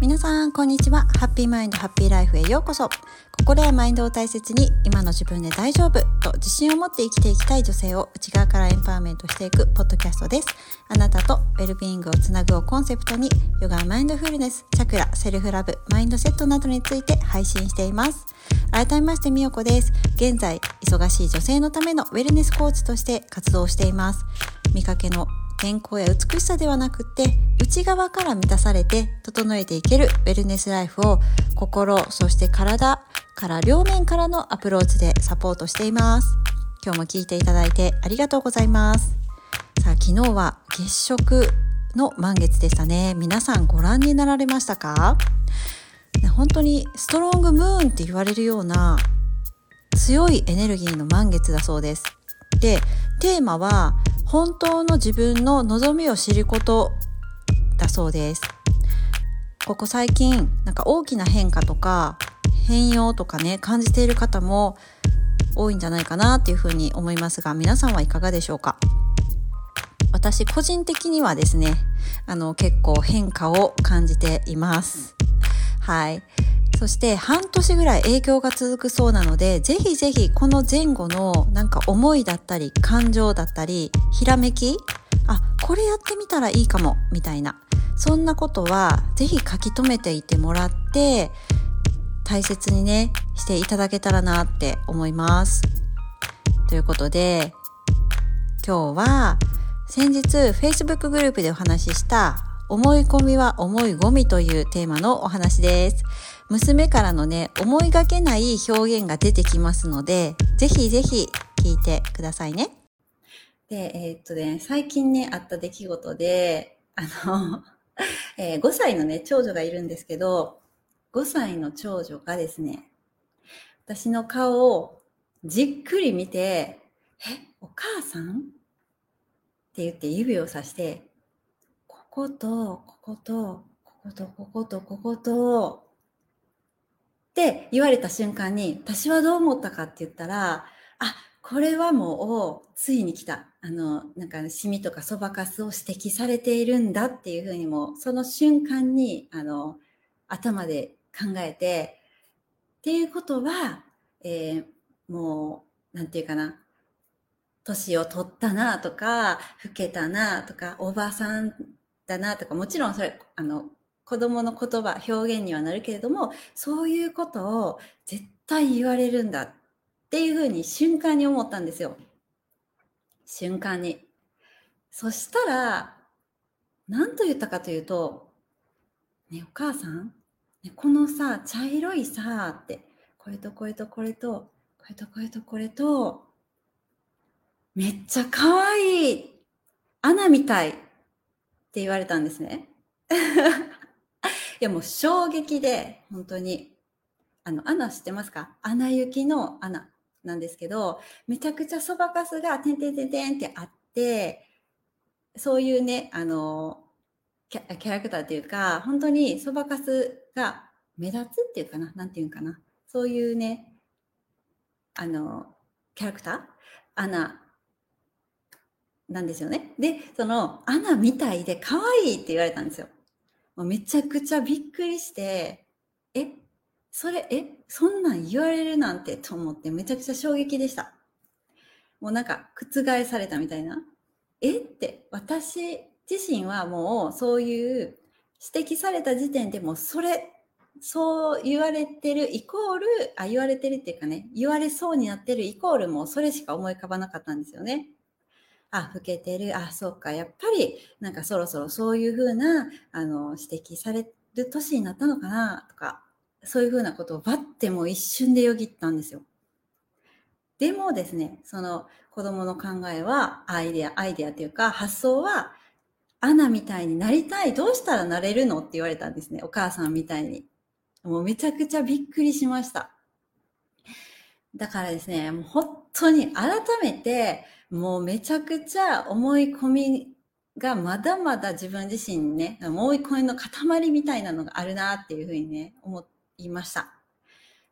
皆さん、こんにちは。ハッピーマインド、ハッピーライフへようこそ。心やマインドを大切に、今の自分で大丈夫と自信を持って生きていきたい女性を内側からエンパワーメントしていくポッドキャストです。あなたとウェルビーイングをつなぐをコンセプトに、ヨガ、マインドフルネス、チャクラ、セルフラブ、マインドセットなどについて配信しています。改めまして、みよこです。現在、忙しい女性のためのウェルネスコーチとして活動しています。見かけの健康や美しさではなくて内側から満たされて整えていけるウェルネスライフを心そして体から両面からのアプローチでサポートしています。今日も聞いていただいてありがとうございます。さあ昨日は月食の満月でしたね。皆さんご覧になられましたか？本当にストロングムーンって言われるような強いエネルギーの満月だそうです。でテーマは本当の自分の望みを知ることだそうです。ここ最近なんか大きな変化とか変容とかね感じている方も多いんじゃないかなっていうふうに思いますが皆さんはいかがでしょうか？私個人的にはですねあの結構変化を感じています。はい。そして半年ぐらい影響が続くそうなので、ぜひぜひこの前後のなんか思いだったり、感情だったり、ひらめき？あ、これやってみたらいいかも、みたいな。そんなことはぜひ書き留めていてもらって、大切にね、していただけたらなって思います。ということで、今日は先日 Facebook グループでお話しした思い込みは思い込みというテーマのお話です。娘からのね、思いがけない表現が出てきますので、ぜひぜひ聞いてくださいね。で、えー、っとね、最近ね、あった出来事で、あの、えー、5歳のね、長女がいるんですけど、5歳の長女がですね、私の顔をじっくり見て、え、お母さん？って言って指をさして、ここと、ここと、ここと、ここと、ここと、って言われた瞬間に、私はどう思ったかって言ったら、あ、これはもう、ついに来た。あの、なんか、シミとかそばかすを指摘されているんだっていうふうにも、その瞬間に、あの、頭で考えて、っていうことは、えー、もう、なんていうかな、年を取ったなとか、老けたなとか、おばさんだなとか、もちろんそれ、あの、子供の言葉、表現にはなるけれども、そういうことを絶対言われるんだっていうふうに瞬間に思ったんですよ。瞬間に。そしたら、何と言ったかというと、ね、お母さん、ね、このさ、茶色いさ、って、これとこれとこれと、これとこれとこれと、めっちゃ可愛い穴みたいって言われたんですね。いやもう衝撃で、本当に。あの、穴知ってますか？穴行きの穴なんですけど、めちゃくちゃそばかすがてんてんてんてんってあって、そういうね、あの、キャキャラクターっていうか、本当にそばかすが目立つっていうかな、なんていうかな。そういうね、あの、キャラクター？穴なんですよね。で、その穴みたいで可愛いって言われたんですよ。もうめちゃくちゃびっくりして、え、それ、え、そんなん言われるなんてと思ってめちゃくちゃ衝撃でした。もうなんか覆されたみたいな。え？って、私自身はもうそういう指摘された時点でもうそれ、そう言われてるイコール、あ、言われてるっていうかね、言われそうになってるイコールもそれしか思い浮かばなかったんですよね。あ、老けてる、あ、そうか、やっぱり、なんかそろそろそういうふうな、あの、指摘される年になったのかな、とか、そういうふうなことをバッてもう一瞬でよぎったんですよ。でもですね、その子供の考えは、アイデア、アイデアっていうか、発想は、アナみたいになりたい。どうしたらなれるのって言われたんですね。お母さんみたいに。もうめちゃくちゃびっくりしました。だからですね、もう本当に改めて、もうめちゃくちゃ思い込みがまだまだ自分自身にね、思い込みの塊みたいなのがあるなっていうふうにね、思いました。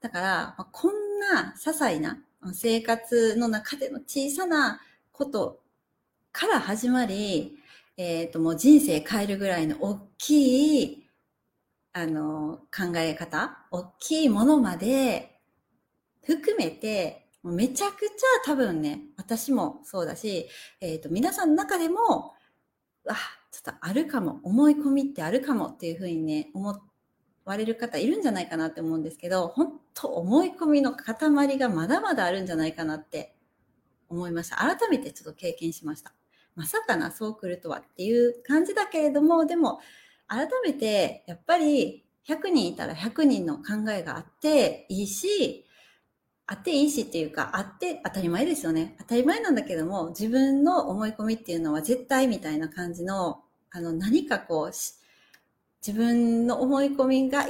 だから、こんな些細な生活の中での小さなことから始まり、えっ、ー、と、もう人生変えるぐらいの大きい、あの、考え方、大きいものまで含めて、めちゃくちゃ多分ね、私もそうだし、えっ、ー、と、皆さんの中でも、あ、ちょっとあるかも、思い込みってあるかもっていうふうにね、思われる方いるんじゃないかなって思うんですけど、本当思い込みの塊がまだまだあるんじゃないかなって思いました。改めてちょっと経験しました。まさかな、そう来るとはっていう感じだけれども、でも、改めて、やっぱり、100人いたら100人の考えがあっていいし、あっていいしっていうか、あって当たり前ですよね。当たり前なんだけども、自分の思い込みっていうのは絶対みたいな感じの、あの、何かこう、自分の思い込みが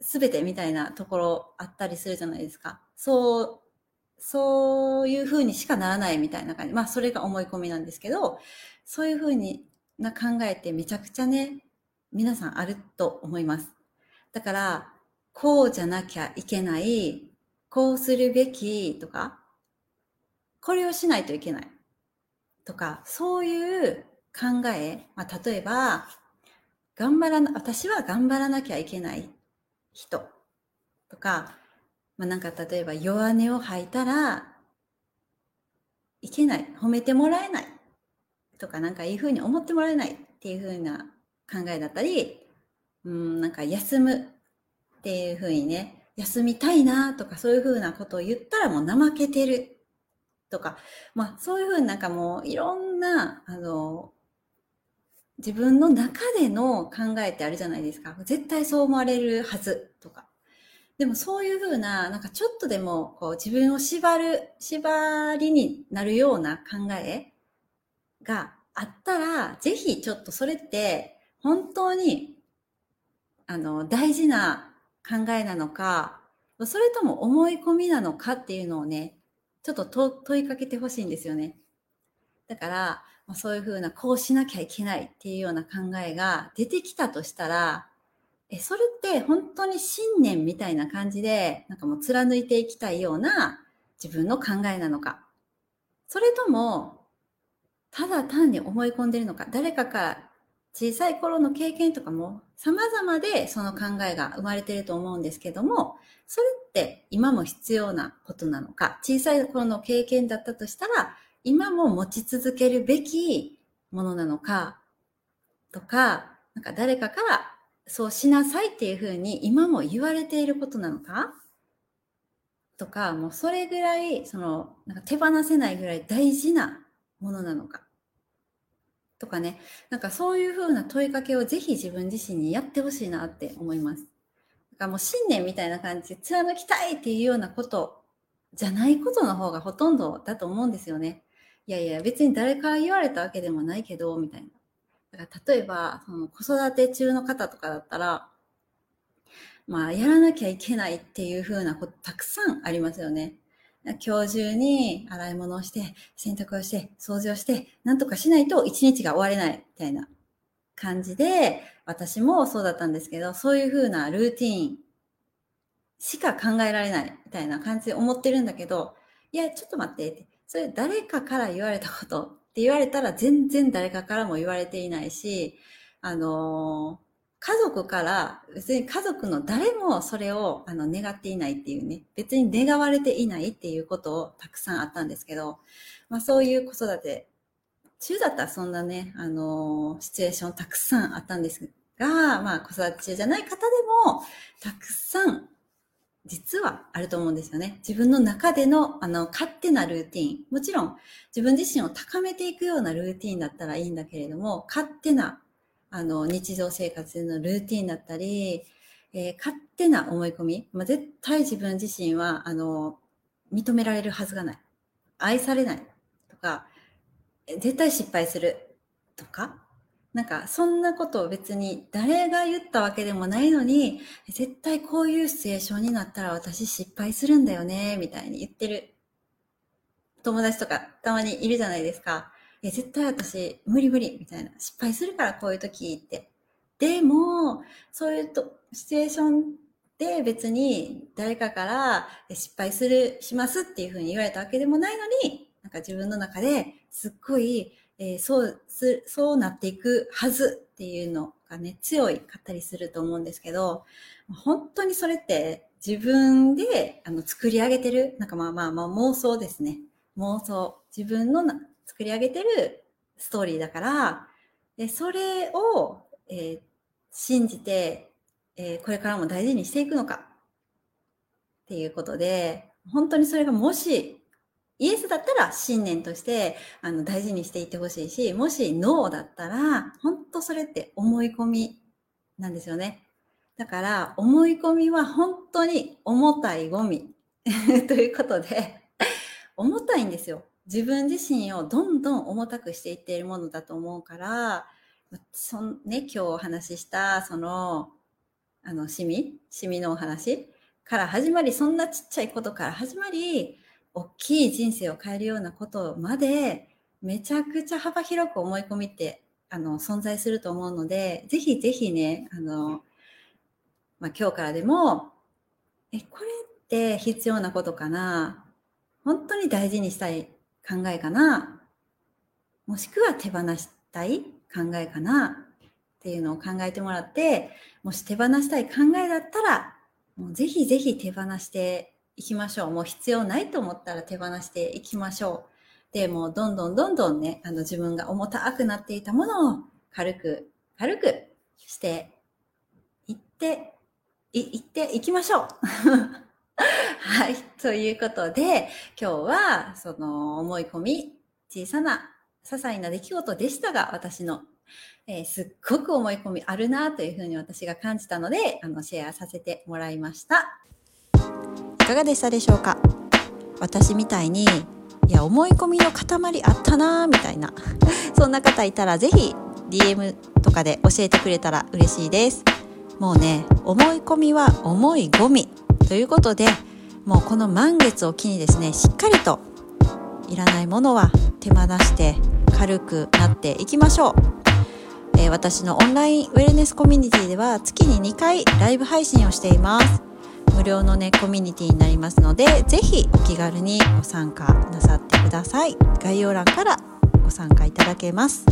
全てみたいなところあったりするじゃないですか。そう、そういうふうにしかならないみたいな感じ。まあ、それが思い込みなんですけど、そういうふうにな考えってめちゃくちゃね、皆さんあると思います。だから、こうじゃなきゃいけない、こうするべきとか、これをしないといけない。とか、そういう考え、まあ、例えば、頑張らな、私は頑張らなきゃいけない人。とか、まあ、なんか例えば弱音を吐いたらいけない、褒めてもらえない。とかなんかいいふうに思ってもらえないっていうふうな考えだったり、うん、なんか休むっていうふうにね、休みたいなとかそういうふうなことを言ったらもう怠けてるとか、まあそういうふうになんかもういろんな、あの、自分の中での考えってあるじゃないですか。絶対そう思われるはずとか。でもそういうふうな、なんかちょっとでもこう自分を縛る、縛りになるような考えがあったら、ぜひちょっとそれって本当にあの大事な考えなのか、それとも思い込みなのかっていうのをね、ちょっと問いかけてほしいんですよね。だから、そういうふうな、こうしなきゃいけないっていうような考えが出てきたとしたら、え、それって本当に信念みたいな感じで、なんかもう貫いていきたいような自分の考えなのか。それとも、ただ単に思い込んでるのか。誰かから小さい頃の経験とかも様々でその考えが生まれていると思うんですけども、それって今も必要なことなのか。小さい頃の経験だったとしたら、今も持ち続けるべきものなのか、とか、なんか誰かからそうしなさいっていうふうに今も言われていることなのかとか、もうそれぐらい、その、なんか手放せないぐらい大事なものなのか。とかね、なんかそういうふうな問いかけをぜひ自分自身にやってほしいなって思います。だからもう信念みたいな感じで貫きたいっていうようなことじゃないことの方がほとんどだと思うんですよね。いやいや、別に誰から言われたわけでもないけど、みたいな。だから例えば、その子育て中の方とかだったら、まあ、やらなきゃいけないっていう風なことたくさんありますよね。今日中に洗い物をして、洗濯をして、掃除をして、なんとかしないと一日が終われないみたいな感じで、私もそうだったんですけど、そういう風なルーティーンしか考えられないみたいな感じで思ってるんだけど、いや、ちょっと待ってって、それ誰かから言われたことって言われたら全然誰かからも言われていないし、あのー、家族から、別に家族の誰もそれをあの願っていないっていうね、別に願われていないっていうことをたくさんあったんですけど、まあそういう子育て、中だったらそんなね、あのー、シチュエーションたくさんあったんですが、まあ子育て中じゃない方でも、たくさん実はあると思うんですよね。自分の中での、あの、勝手なルーティン。もちろん、自分自身を高めていくようなルーティンだったらいいんだけれども、勝手な、あの、日常生活でのルーティンだったり、えー、勝手な思い込み。まあ、絶対自分自身は、あの、認められるはずがない。愛されないとか、絶対失敗するとか、なんか、そんなことを別に誰が言ったわけでもないのに、絶対こういうシチュエーションになったら私失敗するんだよね、みたいに言ってる友達とかたまにいるじゃないですか。え、絶対私無理無理、みたいな。失敗するからこういう時って。でも、そういうとシチュエーションで別に誰かから失敗する、しますっていうふうに言われたわけでもないのに、なんか自分の中ですっごいえー、そうす、そうなっていくはずっていうのがね、強いかったりすると思うんですけど、本当にそれって自分であの作り上げてる、なんかまあまあまあ妄想ですね。妄想。自分の作り上げてるストーリーだから、でそれを、えー、信じて、えー、これからも大事にしていくのかっていうことで、本当にそれがもしイエスだったら信念としてあの大事にしていってほしいし、もしノーだったら、本当それって思い込みなんですよね。だから思い込みは本当に重たいゴミ ということで、重たいんですよ。自分自身をどんどん重たくしていっているものだと思うから、そんね、今日お話ししたそのあのシミシミのお話から始まりそんなちっちゃいことから始まり大きい人生を変えるようなことまでめちゃくちゃ幅広く思い込みってあの存在すると思うのでぜひぜひねあの、まあ、今日からでもえこれって必要なことかな？本当に大事にしたい考えかなもしくは手放したい考えかなっていうのを考えてもらってもし手放したい考えだったらもうぜひぜひ手放していきましょう。もう必要ないと思ったら手放していきましょう。で、もうどんどんどんどんね、あの自分が重たくなっていたものを軽く、軽くしていって、い、いっていきましょう。はい。ということで、今日は、その思い込み、小さな、些細な出来事でしたが、私の、えー、すっごく思い込みあるなというふうに私が感じたので、あの、シェアさせてもらいました。いかがでしたでしょうか？私みたいにいや思い込みの塊あったなみたいな そんな方いたら是非 DM とかで教えてくれたら嬉しいですもうね思い込みは重いゴミということでもうこの満月を機にですねしっかりといらないものは手放して軽くなっていきましょう、えー、私のオンラインウェルネスコミュニティでは月に2回ライブ配信をしています。無料のねコミュニティになりますのでぜひお気軽にご参加なさってください。概要欄からご参加いただけます。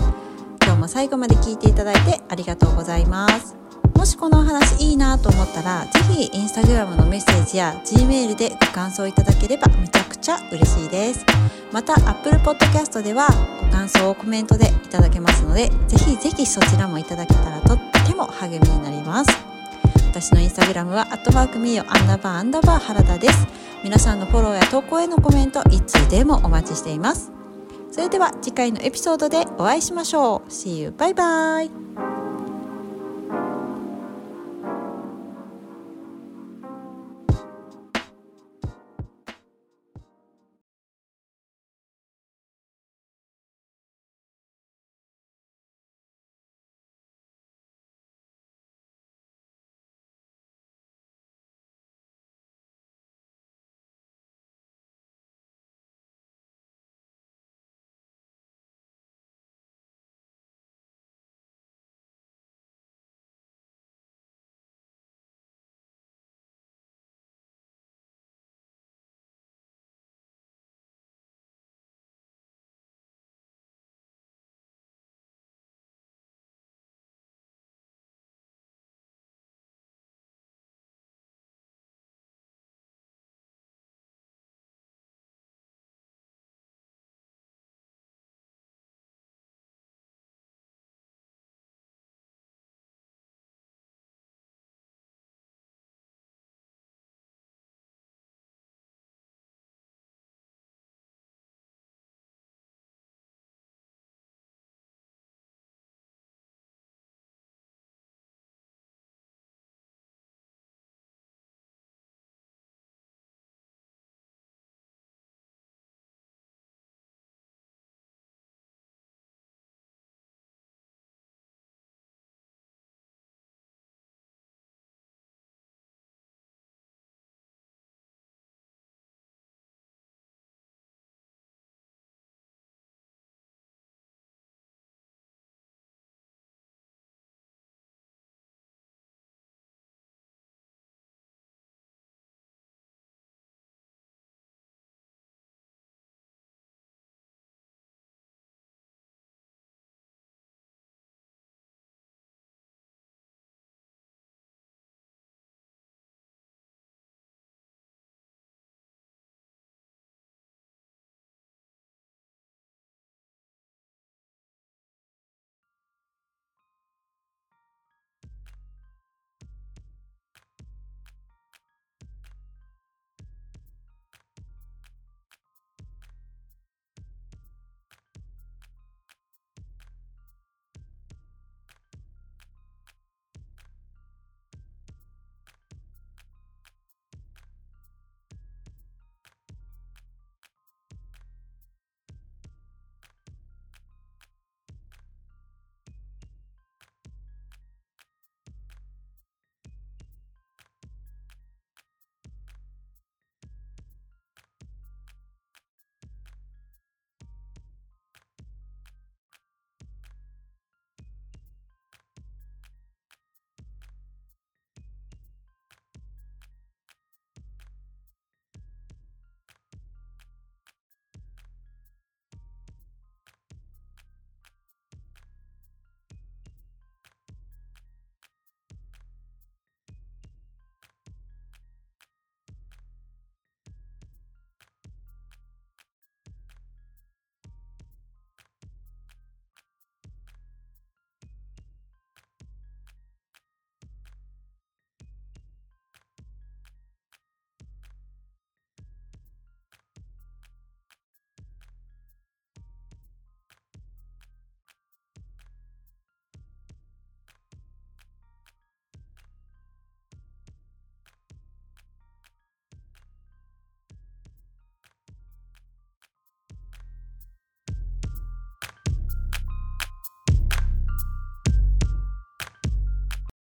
今日も最後まで聞いていただいてありがとうございます。もしこのお話いいなと思ったらぜひインスタグラムのメッセージや Gmail でご感想いただければめちゃくちゃ嬉しいですまた Apple Podcast ではご感想をコメントでいただけますのでぜひぜひそちらもいただけたらとっても励みになります私のインスタグラムは、アットマークミーヨアンダーバーアンダーバー原田です。皆さんのフォローや投稿へのコメント、いつでもお待ちしています。それでは次回のエピソードでお会いしましょう。See you. バイバイ。